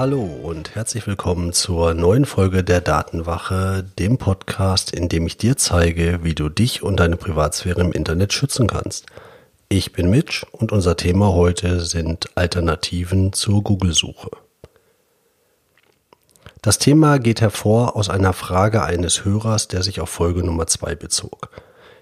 Hallo und herzlich willkommen zur neuen Folge der Datenwache, dem Podcast, in dem ich dir zeige, wie du dich und deine Privatsphäre im Internet schützen kannst. Ich bin Mitch und unser Thema heute sind Alternativen zur Google-Suche. Das Thema geht hervor aus einer Frage eines Hörers, der sich auf Folge Nummer zwei bezog.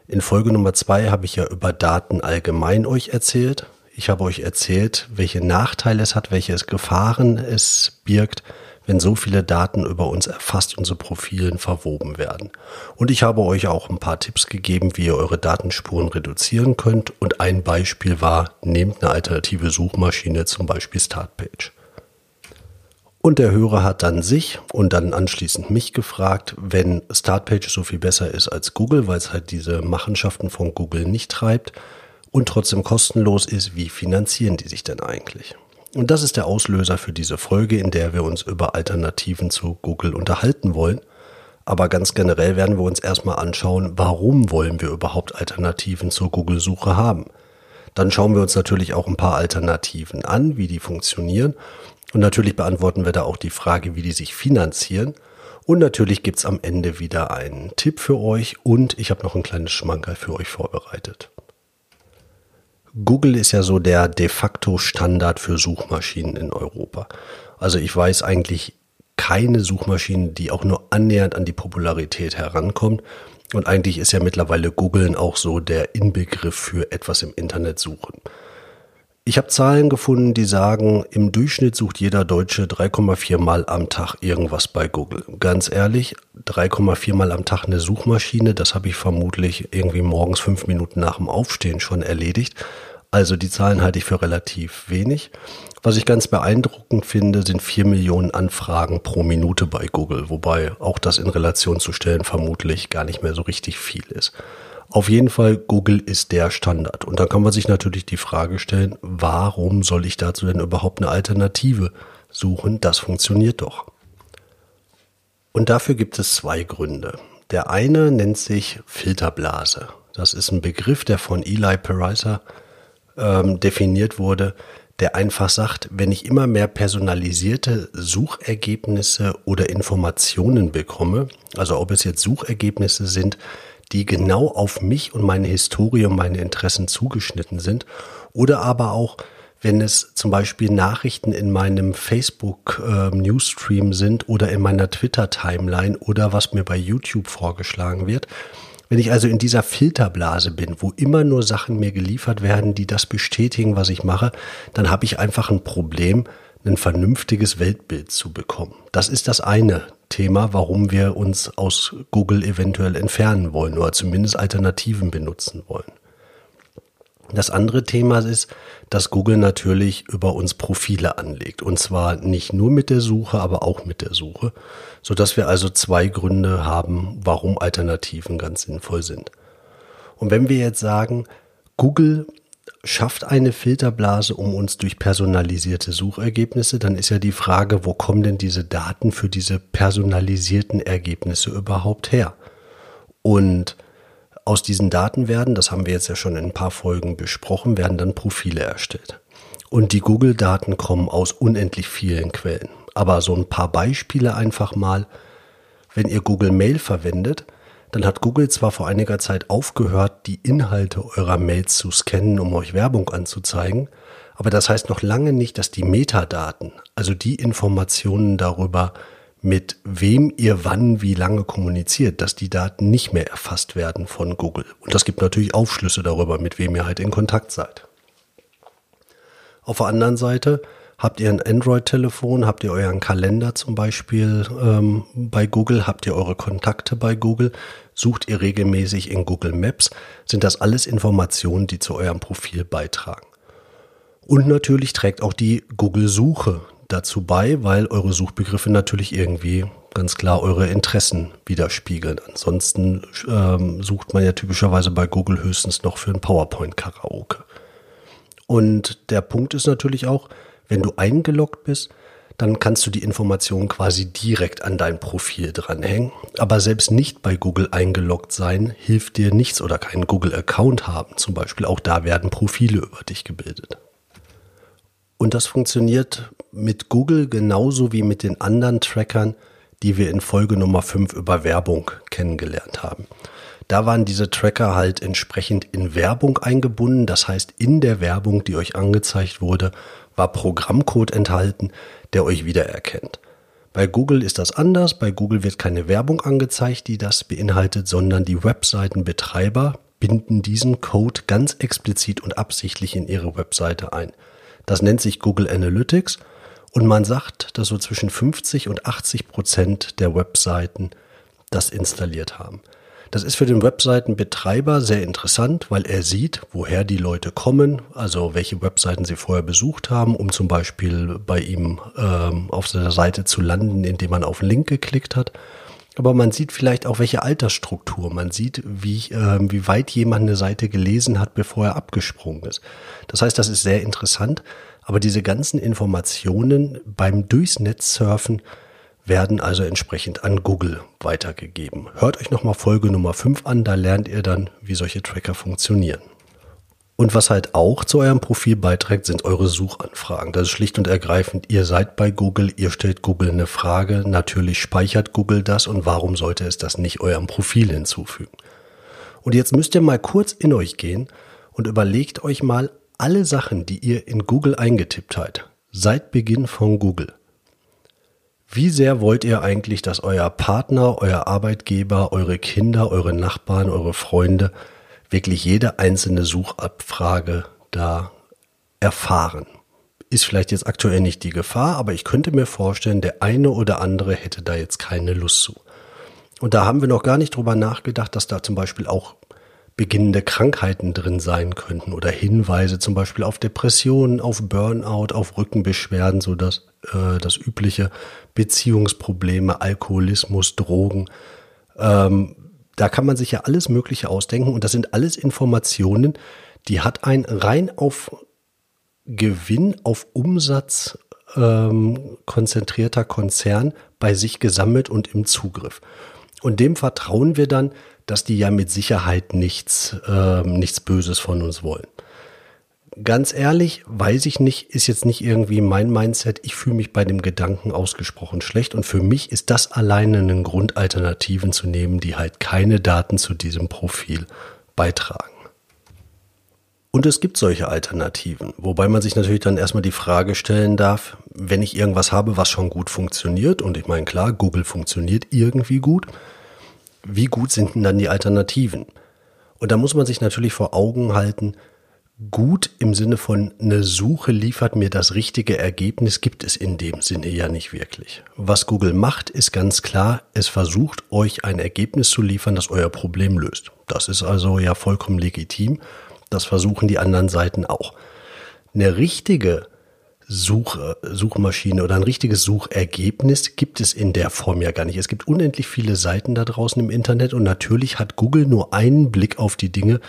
In Folge Nummer zwei habe ich ja über Daten allgemein euch erzählt, ich habe euch erzählt, welche Nachteile es hat, welche Gefahren es birgt, wenn so viele Daten über uns erfasst und zu Profilen verwoben werden. Und ich habe euch auch ein paar Tipps gegeben, wie ihr eure Datenspuren reduzieren könnt. Und ein Beispiel war, nehmt eine alternative Suchmaschine, zum Beispiel Startpage. Und der Hörer hat dann sich und dann anschließend mich gefragt, wenn Startpage so viel besser ist als Google, weil es halt diese Machenschaften von Google nicht treibt, und trotzdem kostenlos ist, wie finanzieren die sich denn eigentlich? Und das ist der Auslöser für diese Folge, in der wir uns über Alternativen zu Google unterhalten wollen. Aber ganz generell werden wir uns erstmal anschauen, warum wollen wir überhaupt Alternativen zur Google-Suche haben. Dann schauen wir uns natürlich auch ein paar Alternativen an, wie die funktionieren. Und natürlich beantworten wir da auch die Frage, wie die sich finanzieren. Und natürlich gibt's am Ende wieder einen Tipp für euch und ich habe noch ein kleines Schmankerl für euch vorbereitet. Google ist ja so der de facto Standard für Suchmaschinen in Europa. Also ich weiß eigentlich keine Suchmaschine, die auch nur annähernd an die Popularität herankommt. Und eigentlich ist ja mittlerweile Googlen auch so der Inbegriff für etwas im Internet suchen. Ich habe Zahlen gefunden, die sagen, im Durchschnitt sucht jeder Deutsche 3,4 Mal am Tag irgendwas bei Google. Ganz ehrlich, 3,4 Mal am Tag eine Suchmaschine, das habe ich vermutlich irgendwie morgens fünf Minuten nach dem Aufstehen schon erledigt. Also die Zahlen halte ich für relativ wenig. Was ich ganz beeindruckend finde, sind vier Millionen Anfragen pro Minute bei Google, wobei auch das in Relation zu stellen vermutlich gar nicht mehr so richtig viel ist. Auf jeden Fall, Google ist der Standard. Und da kann man sich natürlich die Frage stellen, warum soll ich dazu denn überhaupt eine Alternative suchen? Das funktioniert doch. Und dafür gibt es zwei Gründe. Der eine nennt sich Filterblase. Das ist ein Begriff, der von Eli Pariser ähm, definiert wurde, der einfach sagt, wenn ich immer mehr personalisierte Suchergebnisse oder Informationen bekomme, also ob es jetzt Suchergebnisse sind, die genau auf mich und meine Historie und meine Interessen zugeschnitten sind. Oder aber auch, wenn es zum Beispiel Nachrichten in meinem Facebook äh, Newsstream sind oder in meiner Twitter Timeline oder was mir bei YouTube vorgeschlagen wird. Wenn ich also in dieser Filterblase bin, wo immer nur Sachen mir geliefert werden, die das bestätigen, was ich mache, dann habe ich einfach ein Problem, ein vernünftiges Weltbild zu bekommen. Das ist das eine Thema, warum wir uns aus Google eventuell entfernen wollen oder zumindest Alternativen benutzen wollen. Das andere Thema ist, dass Google natürlich über uns Profile anlegt. Und zwar nicht nur mit der Suche, aber auch mit der Suche. Sodass wir also zwei Gründe haben, warum Alternativen ganz sinnvoll sind. Und wenn wir jetzt sagen, Google schafft eine Filterblase um uns durch personalisierte Suchergebnisse, dann ist ja die Frage, wo kommen denn diese Daten für diese personalisierten Ergebnisse überhaupt her? Und aus diesen Daten werden, das haben wir jetzt ja schon in ein paar Folgen besprochen, werden dann Profile erstellt. Und die Google-Daten kommen aus unendlich vielen Quellen. Aber so ein paar Beispiele einfach mal. Wenn ihr Google Mail verwendet, dann hat Google zwar vor einiger Zeit aufgehört, die Inhalte eurer Mails zu scannen, um euch Werbung anzuzeigen, aber das heißt noch lange nicht, dass die Metadaten, also die Informationen darüber, mit wem ihr wann wie lange kommuniziert, dass die Daten nicht mehr erfasst werden von Google. Und das gibt natürlich Aufschlüsse darüber, mit wem ihr halt in Kontakt seid. Auf der anderen Seite Habt ihr ein Android-Telefon? Habt ihr euren Kalender zum Beispiel ähm, bei Google? Habt ihr eure Kontakte bei Google? Sucht ihr regelmäßig in Google Maps? Sind das alles Informationen, die zu eurem Profil beitragen? Und natürlich trägt auch die Google-Suche dazu bei, weil eure Suchbegriffe natürlich irgendwie ganz klar eure Interessen widerspiegeln. Ansonsten ähm, sucht man ja typischerweise bei Google höchstens noch für ein PowerPoint-Karaoke. Und der Punkt ist natürlich auch, wenn du eingeloggt bist, dann kannst du die Informationen quasi direkt an dein Profil dranhängen. Aber selbst nicht bei Google eingeloggt sein hilft dir nichts oder keinen Google-Account haben. Zum Beispiel auch da werden Profile über dich gebildet. Und das funktioniert mit Google genauso wie mit den anderen Trackern, die wir in Folge Nummer 5 über Werbung kennengelernt haben. Da waren diese Tracker halt entsprechend in Werbung eingebunden. Das heißt, in der Werbung, die euch angezeigt wurde, war Programmcode enthalten, der euch wiedererkennt. Bei Google ist das anders. Bei Google wird keine Werbung angezeigt, die das beinhaltet, sondern die Webseitenbetreiber binden diesen Code ganz explizit und absichtlich in ihre Webseite ein. Das nennt sich Google Analytics und man sagt, dass so zwischen 50 und 80 Prozent der Webseiten das installiert haben. Das ist für den Webseitenbetreiber sehr interessant, weil er sieht, woher die Leute kommen, also welche Webseiten sie vorher besucht haben, um zum Beispiel bei ihm ähm, auf der Seite zu landen, indem man auf einen Link geklickt hat. Aber man sieht vielleicht auch, welche Altersstruktur. Man sieht, wie, äh, wie weit jemand eine Seite gelesen hat, bevor er abgesprungen ist. Das heißt, das ist sehr interessant. Aber diese ganzen Informationen beim Durchsnetz surfen werden also entsprechend an Google weitergegeben. Hört euch nochmal Folge Nummer 5 an, da lernt ihr dann, wie solche Tracker funktionieren. Und was halt auch zu eurem Profil beiträgt, sind eure Suchanfragen. Das ist schlicht und ergreifend, ihr seid bei Google, ihr stellt Google eine Frage, natürlich speichert Google das und warum sollte es das nicht eurem Profil hinzufügen? Und jetzt müsst ihr mal kurz in euch gehen und überlegt euch mal alle Sachen, die ihr in Google eingetippt habt, seit Beginn von Google. Wie sehr wollt ihr eigentlich, dass euer Partner, euer Arbeitgeber, eure Kinder, eure Nachbarn, eure Freunde wirklich jede einzelne Suchabfrage da erfahren? Ist vielleicht jetzt aktuell nicht die Gefahr, aber ich könnte mir vorstellen, der eine oder andere hätte da jetzt keine Lust zu. Und da haben wir noch gar nicht drüber nachgedacht, dass da zum Beispiel auch beginnende Krankheiten drin sein könnten oder Hinweise zum Beispiel auf Depressionen, auf Burnout, auf Rückenbeschwerden, so das, äh, das übliche Beziehungsprobleme, Alkoholismus, Drogen. Ähm, da kann man sich ja alles Mögliche ausdenken und das sind alles Informationen, die hat ein rein auf Gewinn, auf Umsatz ähm, konzentrierter Konzern bei sich gesammelt und im Zugriff. Und dem vertrauen wir dann, dass die ja mit Sicherheit nichts, äh, nichts Böses von uns wollen. Ganz ehrlich, weiß ich nicht, ist jetzt nicht irgendwie mein Mindset. Ich fühle mich bei dem Gedanken ausgesprochen schlecht und für mich ist das alleine ein Grund, Alternativen zu nehmen, die halt keine Daten zu diesem Profil beitragen. Und es gibt solche Alternativen, wobei man sich natürlich dann erstmal die Frage stellen darf, wenn ich irgendwas habe, was schon gut funktioniert, und ich meine klar, Google funktioniert irgendwie gut, wie gut sind denn dann die Alternativen? Und da muss man sich natürlich vor Augen halten, gut im Sinne von eine Suche liefert mir das richtige Ergebnis, gibt es in dem Sinne ja nicht wirklich. Was Google macht, ist ganz klar, es versucht euch ein Ergebnis zu liefern, das euer Problem löst. Das ist also ja vollkommen legitim. Das versuchen die anderen Seiten auch. Eine richtige Such, Suchmaschine oder ein richtiges Suchergebnis gibt es in der Form ja gar nicht. Es gibt unendlich viele Seiten da draußen im Internet und natürlich hat Google nur einen Blick auf die Dinge,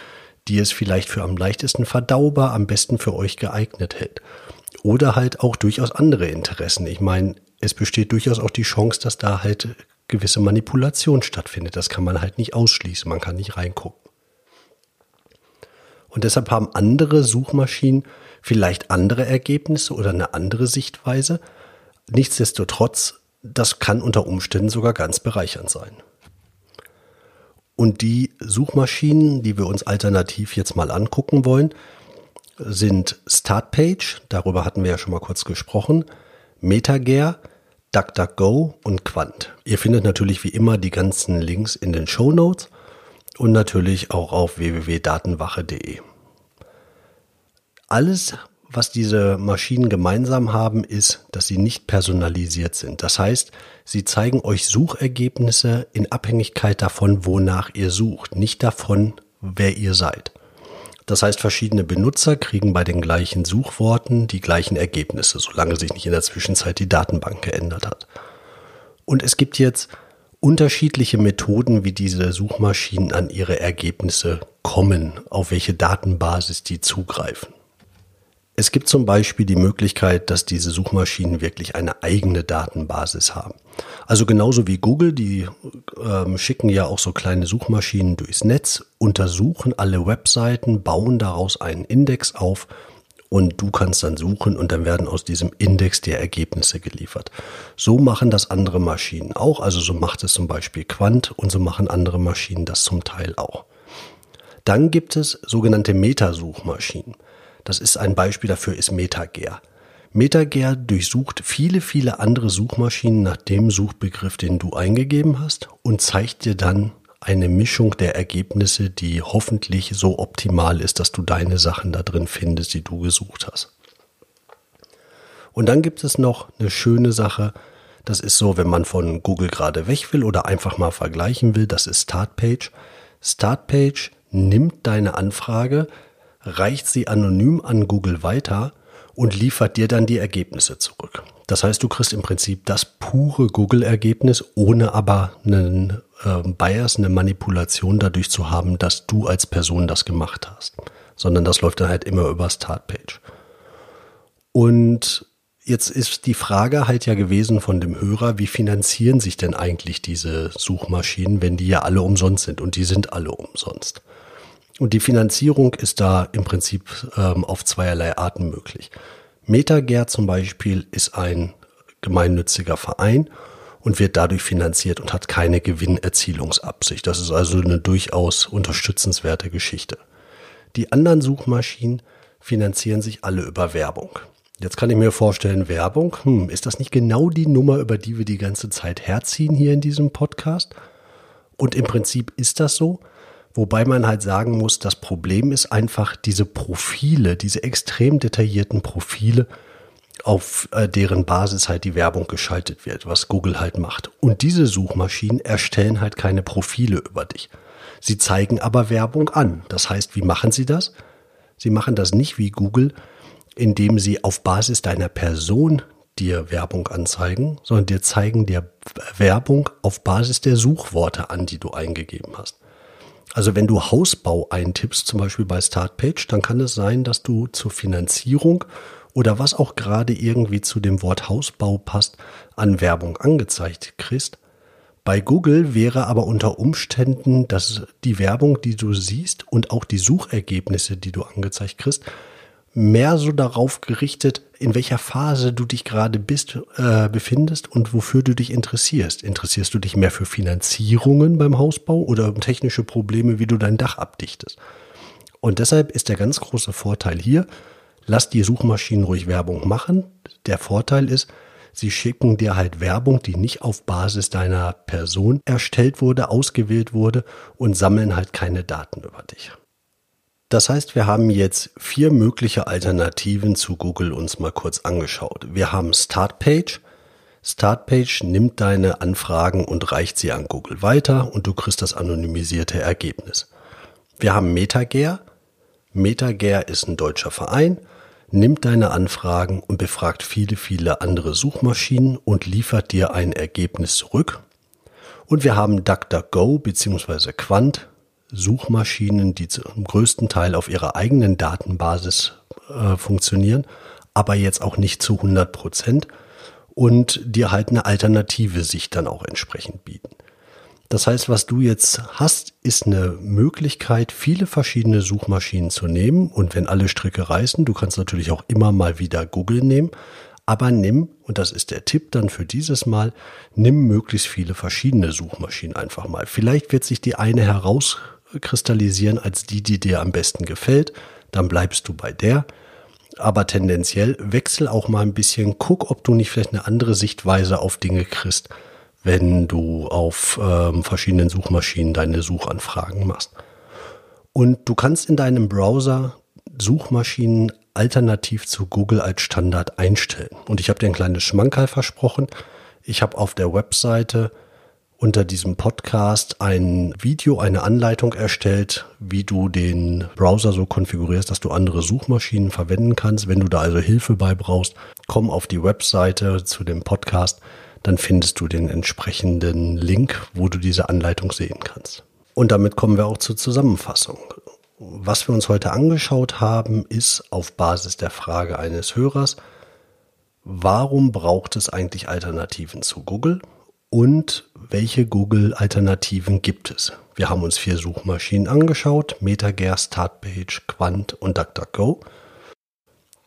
die es vielleicht für am leichtesten verdaubar, am besten für euch geeignet hält. Oder halt auch durchaus andere Interessen. Ich meine, es besteht durchaus auch die Chance, dass da halt gewisse Manipulation stattfindet. Das kann man halt nicht ausschließen. Man kann nicht reingucken. Und deshalb haben andere Suchmaschinen vielleicht andere Ergebnisse oder eine andere Sichtweise. Nichtsdestotrotz, das kann unter Umständen sogar ganz bereichernd sein. Und die Suchmaschinen, die wir uns alternativ jetzt mal angucken wollen, sind Startpage, darüber hatten wir ja schon mal kurz gesprochen, MetaGear, DuckDuckGo und Quant. Ihr findet natürlich wie immer die ganzen Links in den Show Notes und natürlich auch auf www.datenwache.de. Alles, was diese Maschinen gemeinsam haben, ist, dass sie nicht personalisiert sind. Das heißt, sie zeigen euch Suchergebnisse in Abhängigkeit davon, wonach ihr sucht, nicht davon, wer ihr seid. Das heißt, verschiedene Benutzer kriegen bei den gleichen Suchworten die gleichen Ergebnisse, solange sich nicht in der Zwischenzeit die Datenbank geändert hat. Und es gibt jetzt unterschiedliche Methoden, wie diese Suchmaschinen an ihre Ergebnisse kommen, auf welche Datenbasis die zugreifen. Es gibt zum Beispiel die Möglichkeit, dass diese Suchmaschinen wirklich eine eigene Datenbasis haben. Also genauso wie Google, die ähm, schicken ja auch so kleine Suchmaschinen durchs Netz, untersuchen alle Webseiten, bauen daraus einen Index auf und du kannst dann suchen und dann werden aus diesem Index die Ergebnisse geliefert. So machen das andere Maschinen auch, also so macht es zum Beispiel Quant und so machen andere Maschinen das zum Teil auch. Dann gibt es sogenannte Metasuchmaschinen. Das ist ein Beispiel dafür ist MetaGer. MetaGer durchsucht viele, viele andere Suchmaschinen nach dem Suchbegriff, den du eingegeben hast und zeigt dir dann eine Mischung der Ergebnisse, die hoffentlich so optimal ist, dass du deine Sachen da drin findest, die du gesucht hast. Und dann gibt es noch eine schöne Sache, das ist so, wenn man von Google gerade weg will oder einfach mal vergleichen will, das ist Startpage. Startpage nimmt deine Anfrage, reicht sie anonym an Google weiter und liefert dir dann die Ergebnisse zurück. Das heißt, du kriegst im Prinzip das pure Google-Ergebnis, ohne aber einen äh, Bias, eine Manipulation dadurch zu haben, dass du als Person das gemacht hast. Sondern das läuft dann halt immer über Startpage. Und jetzt ist die Frage halt ja gewesen von dem Hörer, wie finanzieren sich denn eigentlich diese Suchmaschinen, wenn die ja alle umsonst sind? Und die sind alle umsonst. Und die Finanzierung ist da im Prinzip ähm, auf zweierlei Arten möglich. MetaGer zum Beispiel ist ein gemeinnütziger Verein und wird dadurch finanziert und hat keine Gewinnerzielungsabsicht. Das ist also eine durchaus unterstützenswerte Geschichte. Die anderen Suchmaschinen finanzieren sich alle über Werbung. Jetzt kann ich mir vorstellen, Werbung, hm, ist das nicht genau die Nummer, über die wir die ganze Zeit herziehen hier in diesem Podcast? Und im Prinzip ist das so. Wobei man halt sagen muss, das Problem ist einfach diese Profile, diese extrem detaillierten Profile, auf äh, deren Basis halt die Werbung geschaltet wird, was Google halt macht. Und diese Suchmaschinen erstellen halt keine Profile über dich. Sie zeigen aber Werbung an. Das heißt, wie machen sie das? Sie machen das nicht wie Google, indem sie auf Basis deiner Person dir Werbung anzeigen, sondern dir zeigen dir Werbung auf Basis der Suchworte an, die du eingegeben hast. Also wenn du Hausbau eintippst, zum Beispiel bei Startpage, dann kann es sein, dass du zur Finanzierung oder was auch gerade irgendwie zu dem Wort Hausbau passt, an Werbung angezeigt kriegst. Bei Google wäre aber unter Umständen, dass die Werbung, die du siehst und auch die Suchergebnisse, die du angezeigt kriegst, mehr so darauf gerichtet, in welcher Phase du dich gerade bist, äh, befindest und wofür du dich interessierst. Interessierst du dich mehr für Finanzierungen beim Hausbau oder um technische Probleme, wie du dein Dach abdichtest? Und deshalb ist der ganz große Vorteil hier, lass die Suchmaschinen ruhig Werbung machen. Der Vorteil ist, sie schicken dir halt Werbung, die nicht auf Basis deiner Person erstellt wurde, ausgewählt wurde und sammeln halt keine Daten über dich. Das heißt, wir haben jetzt vier mögliche Alternativen zu Google uns mal kurz angeschaut. Wir haben Startpage. Startpage nimmt deine Anfragen und reicht sie an Google weiter und du kriegst das anonymisierte Ergebnis. Wir haben MetaGer. MetaGer ist ein deutscher Verein, nimmt deine Anfragen und befragt viele, viele andere Suchmaschinen und liefert dir ein Ergebnis zurück. Und wir haben DuckDuckGo bzw. Quant, Suchmaschinen, die zum größten Teil auf ihrer eigenen Datenbasis äh, funktionieren, aber jetzt auch nicht zu 100 Prozent und dir halt eine alternative Sicht dann auch entsprechend bieten. Das heißt, was du jetzt hast, ist eine Möglichkeit, viele verschiedene Suchmaschinen zu nehmen. Und wenn alle Stricke reißen, du kannst natürlich auch immer mal wieder Google nehmen. Aber nimm, und das ist der Tipp dann für dieses Mal, nimm möglichst viele verschiedene Suchmaschinen einfach mal. Vielleicht wird sich die eine heraus kristallisieren als die, die dir am besten gefällt. Dann bleibst du bei der. Aber tendenziell wechsel auch mal ein bisschen, guck, ob du nicht vielleicht eine andere Sichtweise auf Dinge kriegst, wenn du auf ähm, verschiedenen Suchmaschinen deine Suchanfragen machst. Und du kannst in deinem Browser Suchmaschinen alternativ zu Google als Standard einstellen. Und ich habe dir ein kleines Schmankerl versprochen. Ich habe auf der Webseite unter diesem Podcast ein Video, eine Anleitung erstellt, wie du den Browser so konfigurierst, dass du andere Suchmaschinen verwenden kannst. Wenn du da also Hilfe bei brauchst, komm auf die Webseite zu dem Podcast. dann findest du den entsprechenden Link, wo du diese Anleitung sehen kannst. Und damit kommen wir auch zur Zusammenfassung. Was wir uns heute angeschaut haben, ist auf Basis der Frage eines Hörers, warum braucht es eigentlich Alternativen zu Google und welche Google-Alternativen gibt es? Wir haben uns vier Suchmaschinen angeschaut, MetaGear, Startpage, Quant und DuckDuckGo.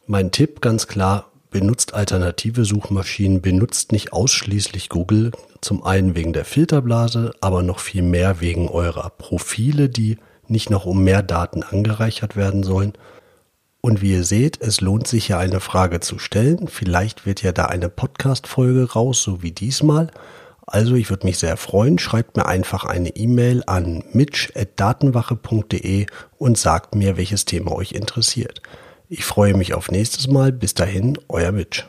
Mein Tipp ganz klar, benutzt alternative Suchmaschinen, benutzt nicht ausschließlich Google, zum einen wegen der Filterblase, aber noch viel mehr wegen eurer Profile, die nicht noch um mehr Daten angereichert werden sollen. Und wie ihr seht, es lohnt sich ja eine Frage zu stellen. Vielleicht wird ja da eine Podcast-Folge raus, so wie diesmal. Also ich würde mich sehr freuen. Schreibt mir einfach eine E-Mail an mitch.datenwache.de und sagt mir, welches Thema euch interessiert. Ich freue mich auf nächstes Mal. Bis dahin, euer Mitch.